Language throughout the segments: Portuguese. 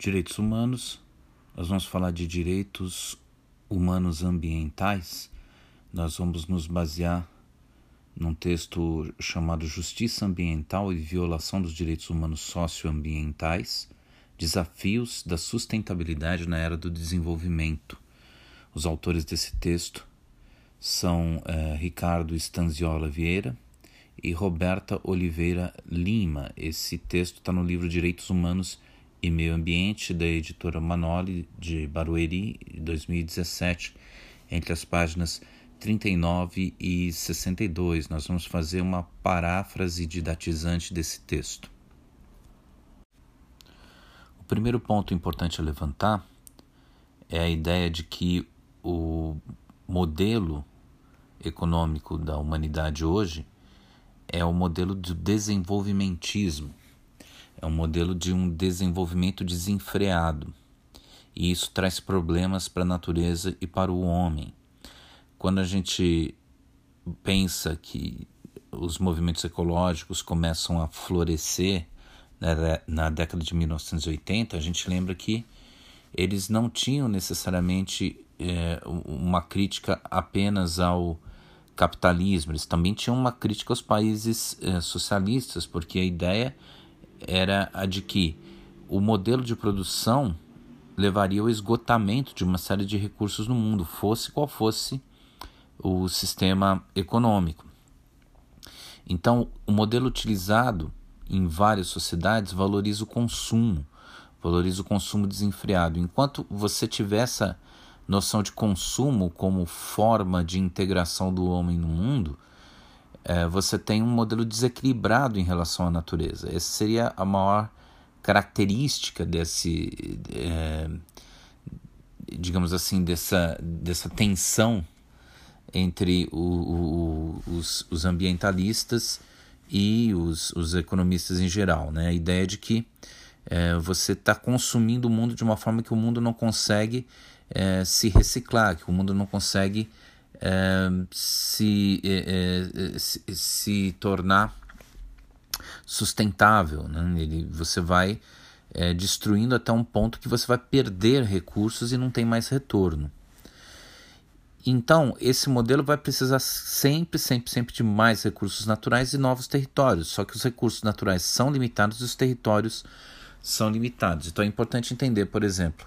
Direitos humanos, nós vamos falar de direitos humanos ambientais. Nós vamos nos basear num texto chamado Justiça Ambiental e Violação dos Direitos Humanos Socioambientais Desafios da Sustentabilidade na Era do Desenvolvimento. Os autores desse texto são eh, Ricardo Stanziola Vieira e Roberta Oliveira Lima. Esse texto está no livro Direitos Humanos e Meio Ambiente, da editora Manoli, de Barueri, 2017, entre as páginas 39 e 62. Nós vamos fazer uma paráfrase didatizante desse texto. O primeiro ponto importante a levantar é a ideia de que o modelo econômico da humanidade hoje é o modelo do desenvolvimentismo é um modelo de um desenvolvimento desenfreado. E isso traz problemas para a natureza e para o homem. Quando a gente pensa que os movimentos ecológicos começam a florescer né, na década de 1980, a gente lembra que eles não tinham necessariamente é, uma crítica apenas ao capitalismo, eles também tinham uma crítica aos países é, socialistas, porque a ideia era a de que o modelo de produção levaria ao esgotamento de uma série de recursos no mundo, fosse qual fosse o sistema econômico. Então, o modelo utilizado em várias sociedades valoriza o consumo, valoriza o consumo desenfreado. Enquanto você tiver essa noção de consumo como forma de integração do homem no mundo, é, você tem um modelo desequilibrado em relação à natureza. Essa seria a maior característica desse, é, digamos assim, dessa, dessa tensão entre o, o, os, os, ambientalistas e os, os, economistas em geral. Né? A ideia de que é, você está consumindo o mundo de uma forma que o mundo não consegue é, se reciclar, que o mundo não consegue se, é, se, se, tornar sustentável. Né? Ele, você vai é, destruindo até um ponto que você vai perder recursos e não tem mais retorno. Então, esse modelo vai precisar sempre, sempre, sempre de mais recursos naturais e novos territórios. Só que os recursos naturais são limitados e os territórios são limitados. Então, é importante entender, por exemplo,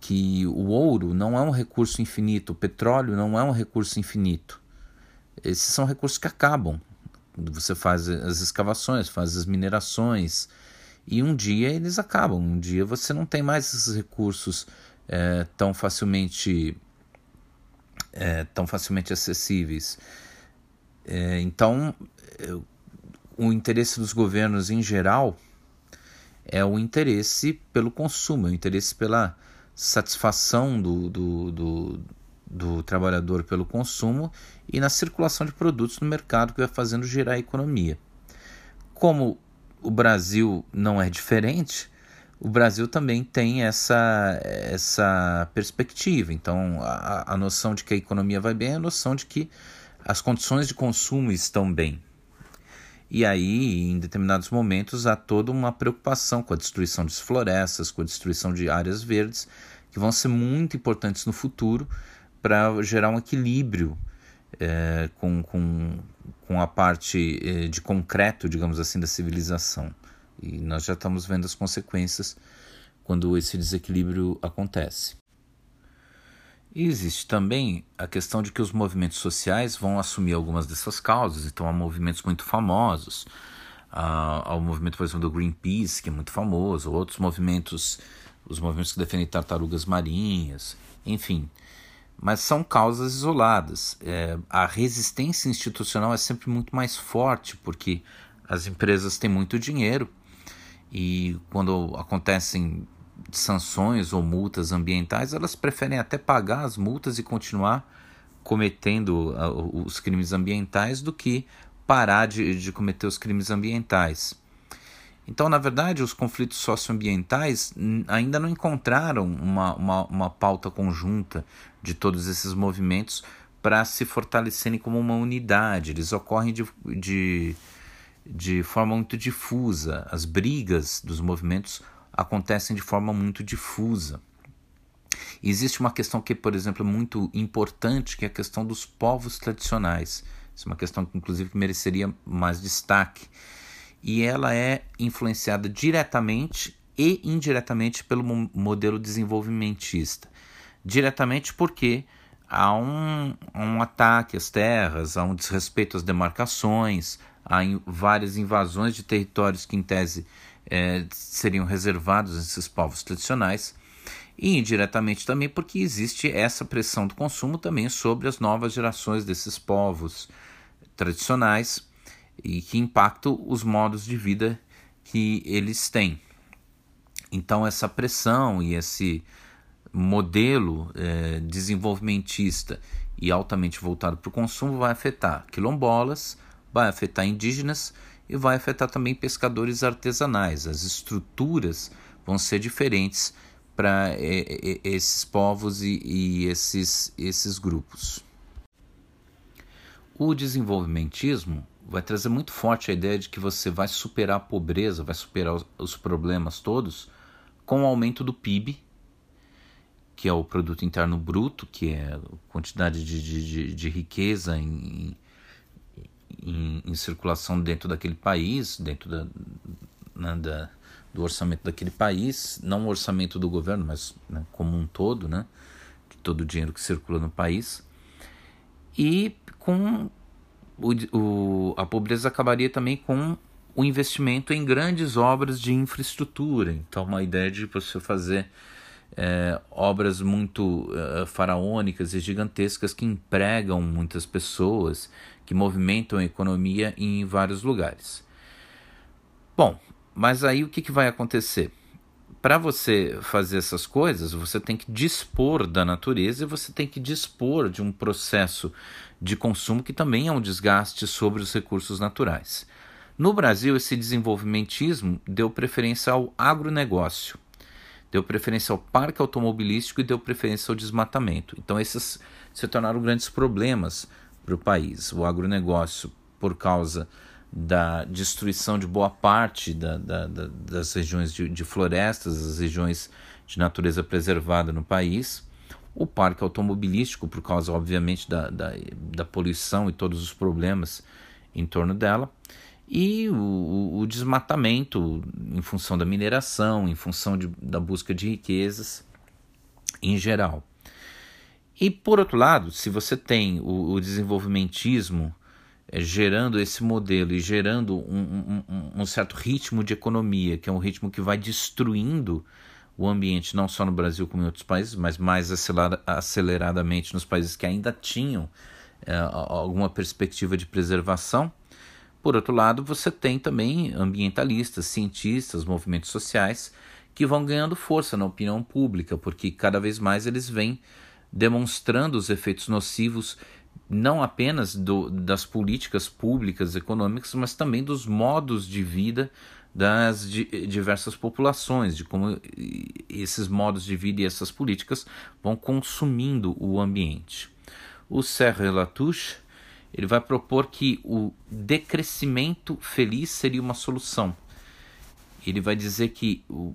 que o ouro não é um recurso infinito, o petróleo não é um recurso infinito. Esses são recursos que acabam. Você faz as escavações, faz as minerações e um dia eles acabam. Um dia você não tem mais esses recursos é, tão facilmente é, tão facilmente acessíveis. É, então, o interesse dos governos em geral é o interesse pelo consumo, é o interesse pela satisfação do, do, do, do trabalhador pelo consumo e na circulação de produtos no mercado que vai fazendo girar a economia. Como o Brasil não é diferente, o Brasil também tem essa, essa perspectiva. Então, a, a noção de que a economia vai bem é a noção de que as condições de consumo estão bem. E aí, em determinados momentos, há toda uma preocupação com a destruição de florestas, com a destruição de áreas verdes, que vão ser muito importantes no futuro para gerar um equilíbrio é, com, com, com a parte é, de concreto, digamos assim, da civilização. E nós já estamos vendo as consequências quando esse desequilíbrio acontece. E existe também a questão de que os movimentos sociais vão assumir algumas dessas causas, então há movimentos muito famosos, há, há o movimento, por exemplo, do Greenpeace, que é muito famoso, outros movimentos, os movimentos que defendem tartarugas marinhas, enfim. Mas são causas isoladas. É, a resistência institucional é sempre muito mais forte, porque as empresas têm muito dinheiro e quando acontecem sanções ou multas ambientais, elas preferem até pagar as multas e continuar cometendo uh, os crimes ambientais do que parar de, de cometer os crimes ambientais. Então, na verdade, os conflitos socioambientais ainda não encontraram uma, uma, uma pauta conjunta de todos esses movimentos para se fortalecerem como uma unidade. Eles ocorrem de, de, de forma muito difusa. As brigas dos movimentos acontecem de forma muito difusa. Existe uma questão que, por exemplo, é muito importante, que é a questão dos povos tradicionais. Isso é uma questão que, inclusive, mereceria mais destaque. E ela é influenciada diretamente e indiretamente pelo modelo desenvolvimentista. Diretamente porque há um, um ataque às terras, há um desrespeito às demarcações, há várias invasões de territórios que, em tese, é, seriam reservados a esses povos tradicionais e indiretamente também porque existe essa pressão do consumo também sobre as novas gerações desses povos tradicionais e que impactam os modos de vida que eles têm. Então essa pressão e esse modelo é, desenvolvimentista e altamente voltado para o consumo vai afetar quilombolas, vai afetar indígenas e vai afetar também pescadores artesanais. As estruturas vão ser diferentes para é, esses povos e, e esses, esses grupos. O desenvolvimentismo vai trazer muito forte a ideia de que você vai superar a pobreza, vai superar os, os problemas todos com o aumento do PIB, que é o produto interno bruto, que é a quantidade de, de, de riqueza em, em, em, circulação dentro daquele país, dentro da, né, da, do orçamento daquele país, não o orçamento do governo, mas né, como um todo, né, de todo o dinheiro que circula no país. E com o, o, a pobreza acabaria também com o investimento em grandes obras de infraestrutura. Então, uma ideia de você fazer é, obras muito é, faraônicas e gigantescas que empregam muitas pessoas, que movimentam a economia em vários lugares. Bom, mas aí o que, que vai acontecer? Para você fazer essas coisas, você tem que dispor da natureza e você tem que dispor de um processo de consumo que também é um desgaste sobre os recursos naturais. No Brasil, esse desenvolvimentismo deu preferência ao agronegócio deu preferência ao parque automobilístico e deu preferência ao desmatamento. Então, esses se tornaram grandes problemas para o país. O agronegócio, por causa da destruição de boa parte da, da, da, das regiões de, de florestas, das regiões de natureza preservada no país. O parque automobilístico, por causa, obviamente, da, da, da poluição e todos os problemas em torno dela e o, o, desmatamento em função da mineração, em função de, da busca de riquezas em geral. E por outro lado, se você tem o, o desenvolvimentismo é, gerando esse modelo e gerando um, um, um, certo ritmo de economia, que é um ritmo que vai destruindo o ambiente, não só no Brasil como em outros países, mas mais aceleradamente nos países que ainda tinham é, alguma perspectiva de preservação por outro lado, você tem também ambientalistas, cientistas, movimentos sociais que vão ganhando força na opinião pública, porque cada vez mais eles vêm demonstrando os efeitos nocivos não apenas do, das políticas públicas econômicas, mas também dos modos de vida das diversas populações, de como esses modos de vida e essas políticas vão consumindo o ambiente. O Serre Latouche ele vai propor que o decrescimento feliz seria uma solução. Ele vai dizer que o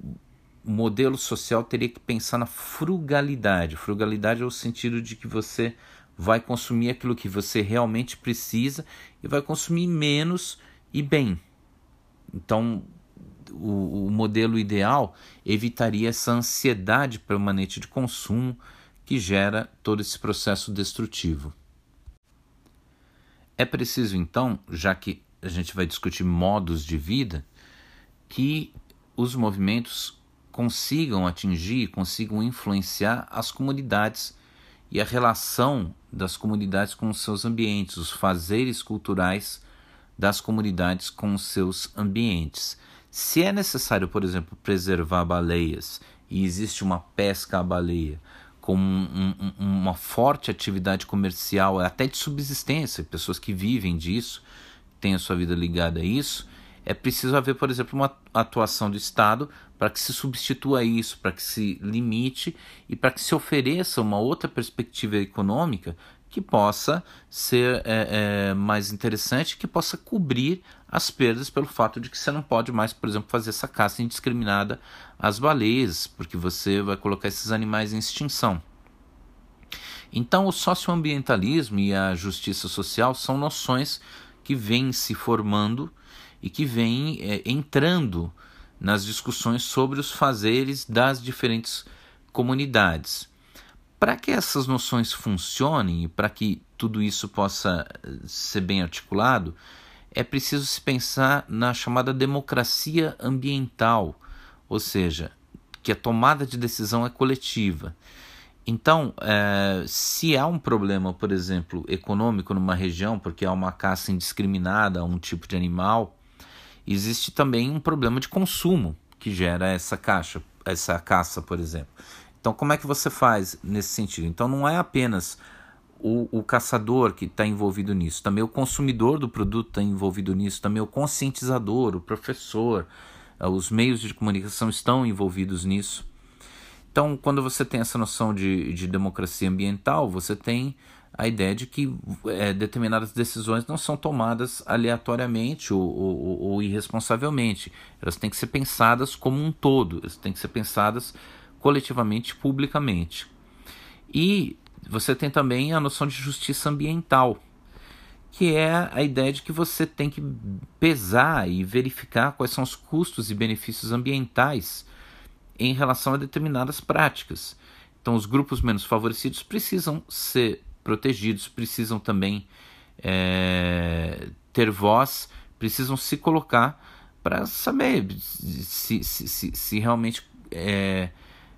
modelo social teria que pensar na frugalidade. Frugalidade é o sentido de que você vai consumir aquilo que você realmente precisa e vai consumir menos e bem. Então, o, o modelo ideal evitaria essa ansiedade permanente de consumo que gera todo esse processo destrutivo. É preciso então, já que a gente vai discutir modos de vida, que os movimentos consigam atingir, consigam influenciar as comunidades e a relação das comunidades com os seus ambientes, os fazeres culturais das comunidades com os seus ambientes. Se é necessário, por exemplo, preservar baleias e existe uma pesca à baleia, com um, um, uma forte atividade comercial, até de subsistência, pessoas que vivem disso, têm a sua vida ligada a isso, é preciso haver, por exemplo, uma atuação do Estado para que se substitua isso, para que se limite e para que se ofereça uma outra perspectiva econômica que possa ser é, é, mais interessante, que possa cobrir as perdas pelo fato de que você não pode mais, por exemplo, fazer essa caça indiscriminada às baleias, porque você vai colocar esses animais em extinção. Então, o socioambientalismo e a justiça social são noções que vêm se formando e que vêm é, entrando nas discussões sobre os fazeres das diferentes comunidades. Para que essas noções funcionem e para que tudo isso possa eh, ser bem articulado, é preciso se pensar na chamada democracia ambiental, ou seja, que a tomada de decisão é coletiva. Então, é, se há um problema, por exemplo, econômico numa região, porque há uma caça indiscriminada a um tipo de animal, existe também um problema de consumo que gera essa caixa, essa caça, por exemplo. Então, como é que você faz nesse sentido? Então, não é apenas o, o caçador que está envolvido nisso, também o consumidor do produto está envolvido nisso, também o conscientizador, o professor, eh, os meios de comunicação estão envolvidos nisso. Então, quando você tem essa noção de, de democracia ambiental, você tem a ideia de que é, determinadas decisões não são tomadas aleatoriamente ou, ou, ou, irresponsavelmente. Elas têm que ser pensadas como um todo, elas têm que ser pensadas coletivamente, publicamente. E você tem também a noção de justiça ambiental, que é a ideia de que você tem que pesar e verificar quais são os custos e benefícios ambientais em relação a determinadas práticas. Então, os grupos menos favorecidos precisam ser protegidos, precisam também é, ter voz, precisam se colocar para saber se, se, se, se realmente é,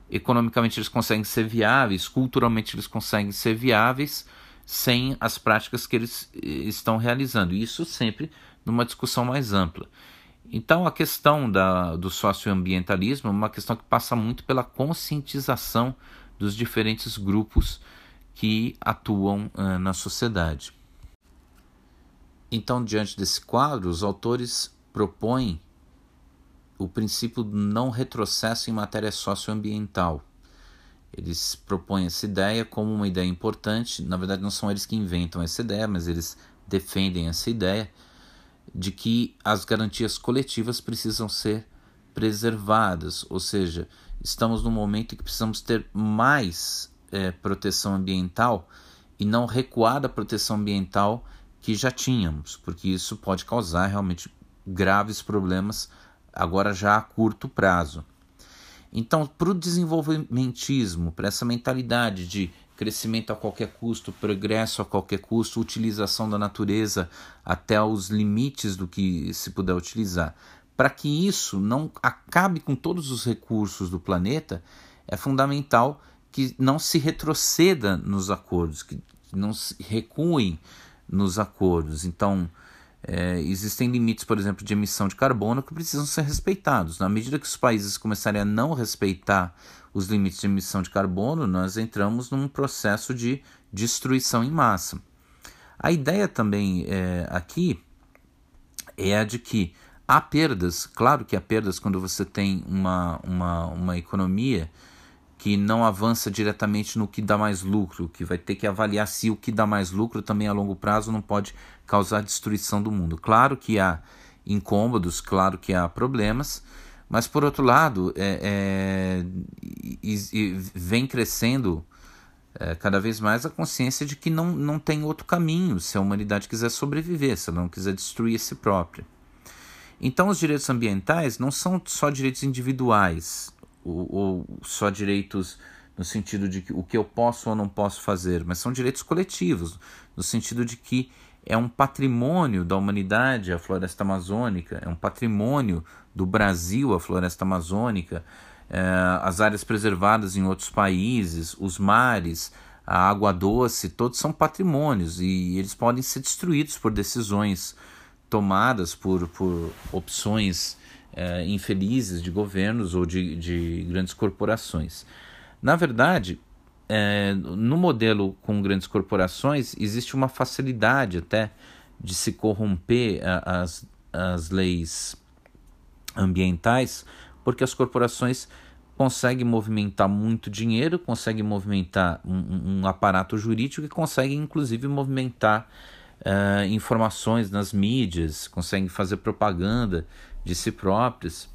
economicamente eles conseguem ser viáveis, culturalmente eles conseguem ser viáveis sem as práticas que eles estão realizando. Isso sempre numa discussão mais ampla. Então, a questão da, do socioambientalismo é uma questão que passa muito pela conscientização dos diferentes grupos que atuam uh, na sociedade. Então, diante desse quadro, os autores propõem o princípio do não retrocesso em matéria socioambiental. Eles propõem essa ideia como uma ideia importante. Na verdade, não são eles que inventam essa ideia, mas eles defendem essa ideia de que as garantias coletivas precisam ser preservadas, ou seja, estamos num momento em que precisamos ter mais é, proteção ambiental e não recuar da proteção ambiental que já tínhamos, porque isso pode causar realmente graves problemas agora já a curto prazo. Então, para o desenvolvimentismo, para essa mentalidade de crescimento a qualquer custo, progresso a qualquer custo, utilização da natureza até os limites do que se puder utilizar, para que isso não acabe com todos os recursos do planeta, é fundamental que não se retroceda nos acordos, que não se recuem nos acordos. Então, é, existem limites, por exemplo, de emissão de carbono que precisam ser respeitados. Na medida que os países começarem a não respeitar os limites de emissão de carbono, nós entramos num processo de destruição em massa. A ideia também é, aqui é a de que há perdas, claro que há perdas quando você tem uma, uma, uma economia que não avança diretamente no que dá mais lucro, que vai ter que avaliar se o que dá mais lucro também a longo prazo não pode causar destruição do mundo. Claro que há incômodos, claro que há problemas, mas por outro lado, é, é, e, e vem crescendo é, cada vez mais a consciência de que não, não tem outro caminho se a humanidade quiser sobreviver, se ela não quiser destruir a si própria. Então, os direitos ambientais não são só direitos individuais, ou, ou só direitos no sentido de que, o que eu posso ou não posso fazer, mas são direitos coletivos, no sentido de que é um patrimônio da humanidade a floresta amazônica, é um patrimônio do Brasil a floresta amazônica, é, as áreas preservadas em outros países, os mares, a água doce, todos são patrimônios e eles podem ser destruídos por decisões tomadas por, por opções é, infelizes de governos ou de, de grandes corporações. Na verdade, é, no modelo com grandes corporações, existe uma facilidade até de se corromper a, as, as leis ambientais, porque as corporações consegue movimentar muito dinheiro, consegue movimentar um, um aparato jurídico e consegue inclusive movimentar uh, informações nas mídias, consegue fazer propaganda de si próprias.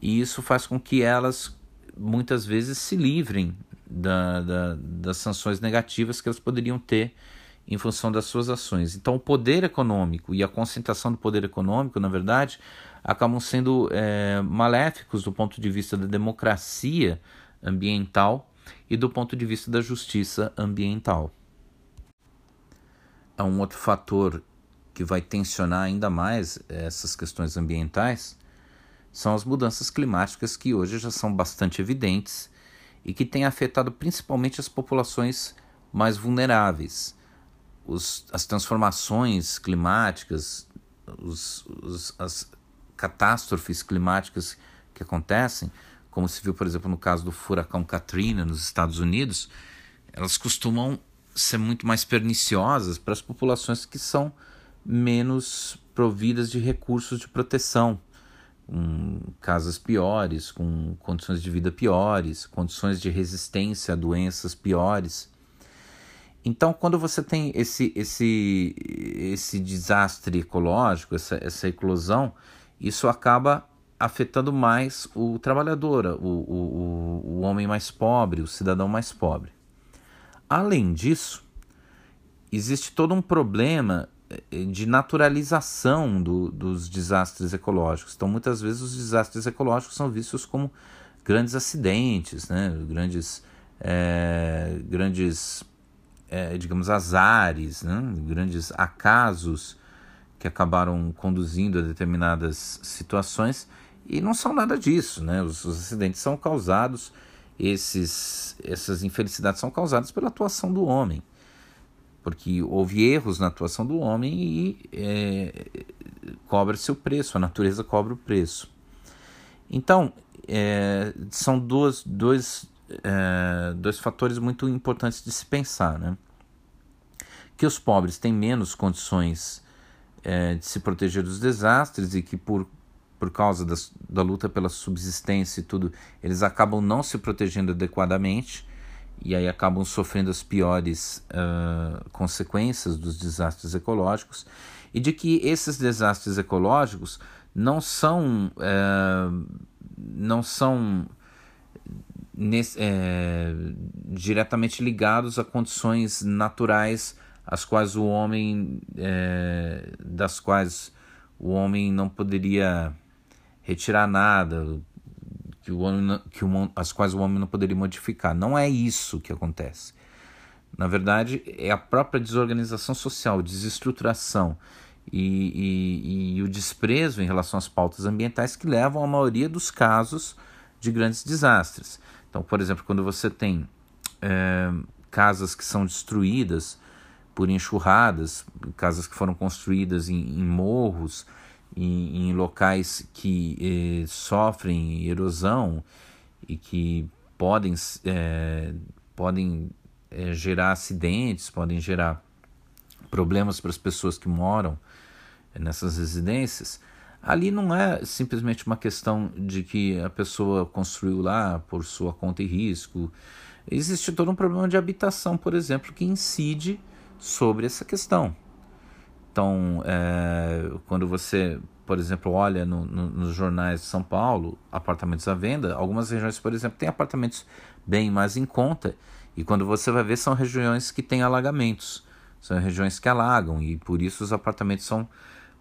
E isso faz com que elas muitas vezes se livrem da, da, das sanções negativas que elas poderiam ter em função das suas ações. Então, o poder econômico e a concentração do poder econômico, na verdade, acabam sendo é, maléficos do ponto de vista da democracia ambiental e do ponto de vista da justiça ambiental. Há um outro fator que vai tensionar ainda mais essas questões ambientais são as mudanças climáticas que hoje já são bastante evidentes e que têm afetado principalmente as populações mais vulneráveis. Os, as transformações climáticas, os, os, as catástrofes climáticas que acontecem, como se viu, por exemplo, no caso do furacão Katrina nos Estados Unidos, elas costumam ser muito mais perniciosas para as populações que são menos providas de recursos de proteção, com casas piores, com condições de vida piores, condições de resistência a doenças piores. Então, quando você tem esse, esse, esse desastre ecológico, essa, essa eclosão, isso acaba afetando mais o trabalhador, o, o, o, homem mais pobre, o cidadão mais pobre. Além disso, existe todo um problema de naturalização do, dos desastres ecológicos. Então, muitas vezes, os desastres ecológicos são vistos como grandes acidentes, né? grandes, é, grandes é, digamos, azares, né? grandes acasos que acabaram conduzindo a determinadas situações e não são nada disso, né? Os, os, acidentes são causados, esses, essas infelicidades são causadas pela atuação do homem, porque houve erros na atuação do homem e é, cobra-se o preço, a natureza cobra o preço. Então, é, são duas, dois, é, dois fatores muito importantes de se pensar, né? Que os pobres têm menos condições é, de se proteger dos desastres e que por, por causa das, da luta pela subsistência e tudo, eles acabam não se protegendo adequadamente e aí acabam sofrendo as piores uh, consequências dos desastres ecológicos. E de que esses desastres ecológicos não são uh, não são nesse, é, diretamente ligados a condições naturais as quais o homem é, das quais o homem não poderia retirar nada que o homem, que o, as quais o homem não poderia modificar. Não é isso que acontece. Na verdade é a própria desorganização social desestruturação e, e, e o desprezo em relação às pautas ambientais que levam a maioria dos casos de grandes desastres. Então por exemplo quando você tem é, casas que são destruídas por enxurradas, casas que foram construídas em, em morros, em, em, locais que eh, sofrem erosão e que podem, eh, podem eh, gerar acidentes, podem gerar problemas para as pessoas que moram nessas residências. Ali não é simplesmente uma questão de que a pessoa construiu lá por sua conta e risco. Existe todo um problema de habitação, por exemplo, que incide sobre essa questão. Então, é, quando você, por exemplo, olha no, no, nos jornais de São Paulo, apartamentos à venda, algumas regiões, por exemplo, têm apartamentos bem mais em conta, e quando você vai ver, são regiões que têm alagamentos, são regiões que alagam, e por isso os apartamentos são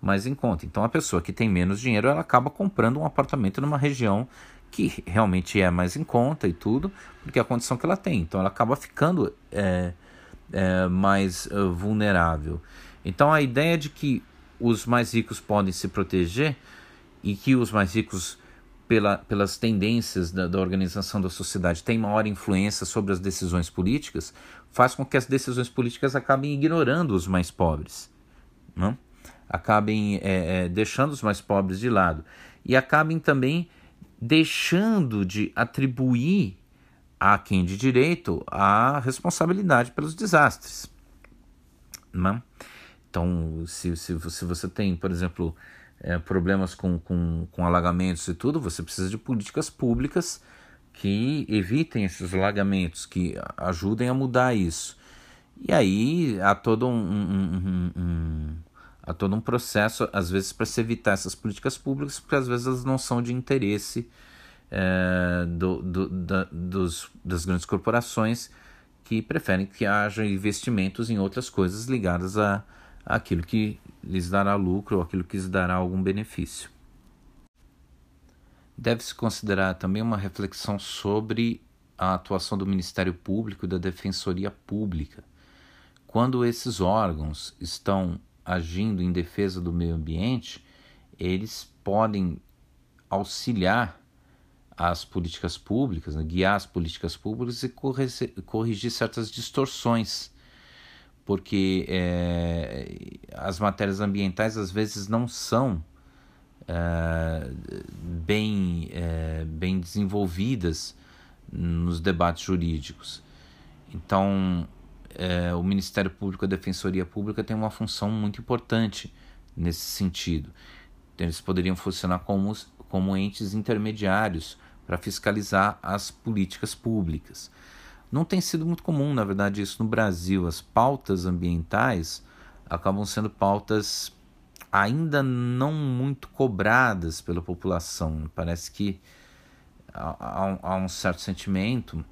mais em conta. Então, a pessoa que tem menos dinheiro, ela acaba comprando um apartamento numa região que realmente é mais em conta e tudo, porque é a condição que ela tem. Então, ela acaba ficando. É, é, mais uh, vulnerável. Então a ideia de que os mais ricos podem se proteger e que os mais ricos, pela, pelas tendências da, da organização da sociedade, têm maior influência sobre as decisões políticas, faz com que as decisões políticas acabem ignorando os mais pobres, não? acabem é, é, deixando os mais pobres de lado e acabem também deixando de atribuir a quem de direito a responsabilidade pelos desastres. Né? Então, se, se, se você tem, por exemplo, é, problemas com, com, com alagamentos e tudo, você precisa de políticas públicas que evitem esses alagamentos, que ajudem a mudar isso. E aí há todo um, um, um, um há todo um processo, às vezes, para se evitar essas políticas públicas, porque às vezes elas não são de interesse é, do, do, da, dos, das grandes corporações que preferem que haja investimentos em outras coisas ligadas a, a aquilo que lhes dará lucro ou aquilo que lhes dará algum benefício. Deve-se considerar também uma reflexão sobre a atuação do Ministério Público e da Defensoria Pública. Quando esses órgãos estão agindo em defesa do meio ambiente, eles podem auxiliar as políticas públicas, né, guiar as políticas públicas e corrigir certas distorções, porque é, as matérias ambientais às vezes não são é, bem, é, bem desenvolvidas nos debates jurídicos. Então, é, o Ministério Público e a Defensoria Pública tem uma função muito importante nesse sentido. Eles poderiam funcionar como, como entes intermediários para fiscalizar as políticas públicas. Não tem sido muito comum, na verdade, isso no Brasil. As pautas ambientais acabam sendo pautas ainda não muito cobradas pela população. Parece que há, há um certo sentimento,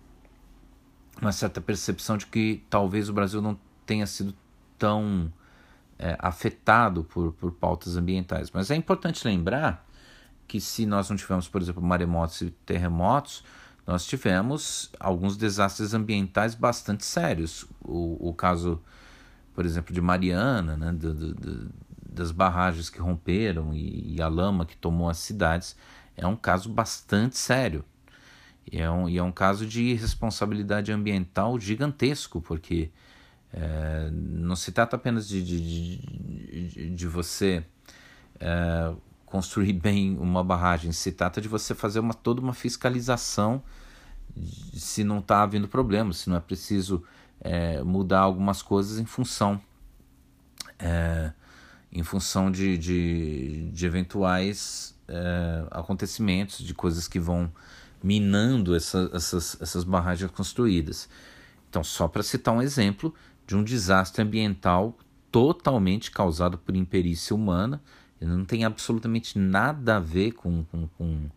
uma certa percepção de que talvez o Brasil não tenha sido tão é, afetado por, por pautas ambientais. Mas é importante lembrar que se nós não tivermos, por exemplo, maremotos e terremotos, nós tivemos alguns desastres ambientais bastante sérios. O, o caso, por exemplo, de Mariana, né, do, do, das barragens que romperam e, e, a lama que tomou as cidades, é um caso bastante sério. E é um, e é um caso de responsabilidade ambiental gigantesco, porque é, não se trata apenas de, de, de, de você é, construir bem uma barragem, se trata de você fazer uma, toda uma fiscalização se não está havendo problema, se não é preciso é, mudar algumas coisas em função é, em função de, de, de eventuais é, acontecimentos, de coisas que vão minando essa, essas, essas barragens construídas. Então, só para citar um exemplo de um desastre ambiental totalmente causado por imperícia humana, não tem absolutamente nada a ver com, com, com,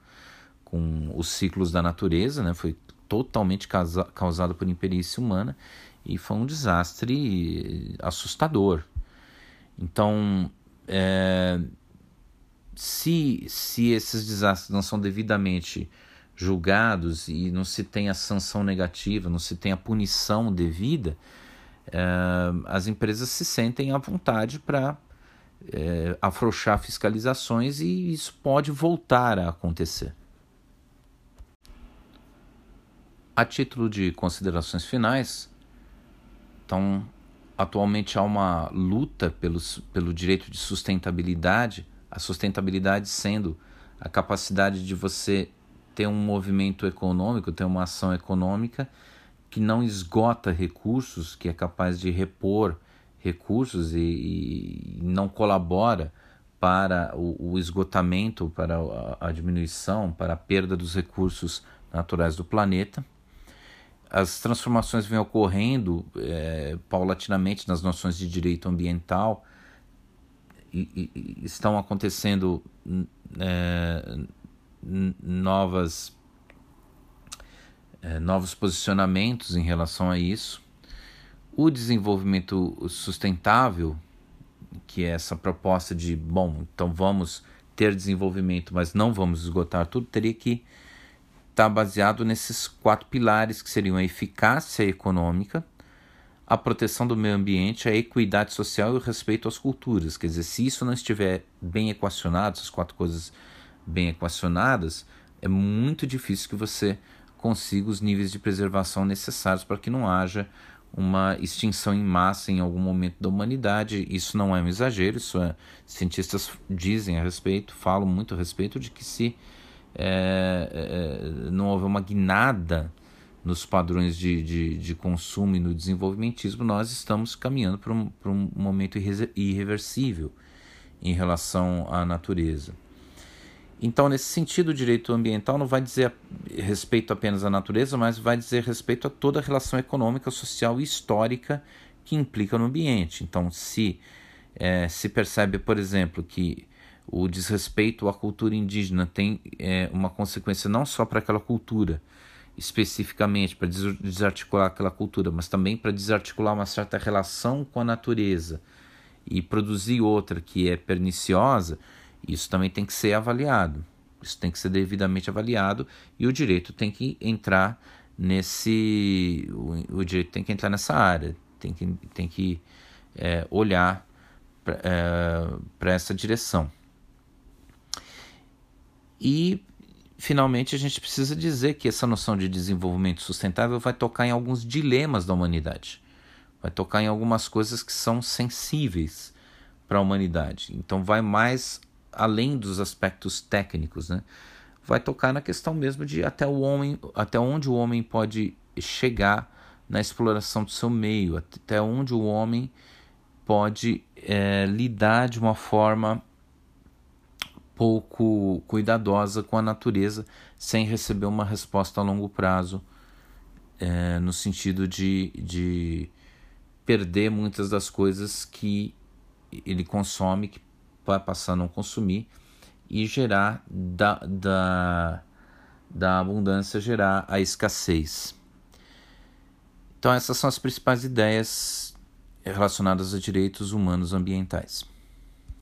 com os ciclos da natureza, né? foi totalmente causa, causado por imperícia humana e foi um desastre assustador. Então, é, se, se esses desastres não são devidamente julgados e não se tem a sanção negativa, não se tem a punição devida, é, as empresas se sentem à vontade para é, afrouxar fiscalizações e isso pode voltar a acontecer. A título de considerações finais, então, atualmente há uma luta pelos, pelo direito de sustentabilidade, a sustentabilidade sendo a capacidade de você ter um movimento econômico, ter uma ação econômica que não esgota recursos, que é capaz de repor recursos e, e não colabora para o, o, esgotamento, para a, a diminuição, para a perda dos recursos naturais do planeta. As transformações vêm ocorrendo é, paulatinamente nas noções de direito ambiental e, e estão acontecendo é, novas é, novos posicionamentos em relação a isso o desenvolvimento sustentável, que é essa proposta de, bom, então vamos ter desenvolvimento, mas não vamos esgotar tudo, teria que estar tá baseado nesses quatro pilares que seriam a eficácia econômica, a proteção do meio ambiente, a equidade social e o respeito às culturas. Quer dizer, se isso não estiver bem equacionado, essas quatro coisas bem equacionadas, é muito difícil que você consiga os níveis de preservação necessários para que não haja uma extinção em massa em algum momento da humanidade. Isso não é um exagero, isso é, cientistas dizem a respeito, falam muito a respeito de que se é, é, não houver uma guinada nos padrões de, de, de, consumo e no desenvolvimentismo, nós estamos caminhando para um, para um momento irreversível em relação à natureza. Então, nesse sentido, o direito ambiental não vai dizer respeito apenas à natureza, mas vai dizer respeito a toda a relação econômica, social e histórica que implica no ambiente. Então, se é, se percebe, por exemplo, que o desrespeito à cultura indígena tem é, uma consequência não só para aquela cultura, especificamente para desarticular aquela cultura, mas também para desarticular uma certa relação com a natureza e produzir outra que é perniciosa, isso também tem que ser avaliado. Isso tem que ser devidamente avaliado e o direito tem que entrar nesse. O, o direito tem que entrar nessa área, tem que, tem que é, olhar para é, essa direção. E, finalmente, a gente precisa dizer que essa noção de desenvolvimento sustentável vai tocar em alguns dilemas da humanidade, vai tocar em algumas coisas que são sensíveis para a humanidade. Então, vai mais além dos aspectos técnicos, né? Vai tocar na questão mesmo de até o homem, até onde o homem pode chegar na exploração do seu meio, até onde o homem pode é, lidar de uma forma pouco cuidadosa com a natureza sem receber uma resposta a longo prazo, é, no sentido de, de perder muitas das coisas que ele consome, que passar a não consumir e gerar da, da, da abundância gerar a escassez. Então essas são as principais ideias relacionadas a direitos humanos ambientais.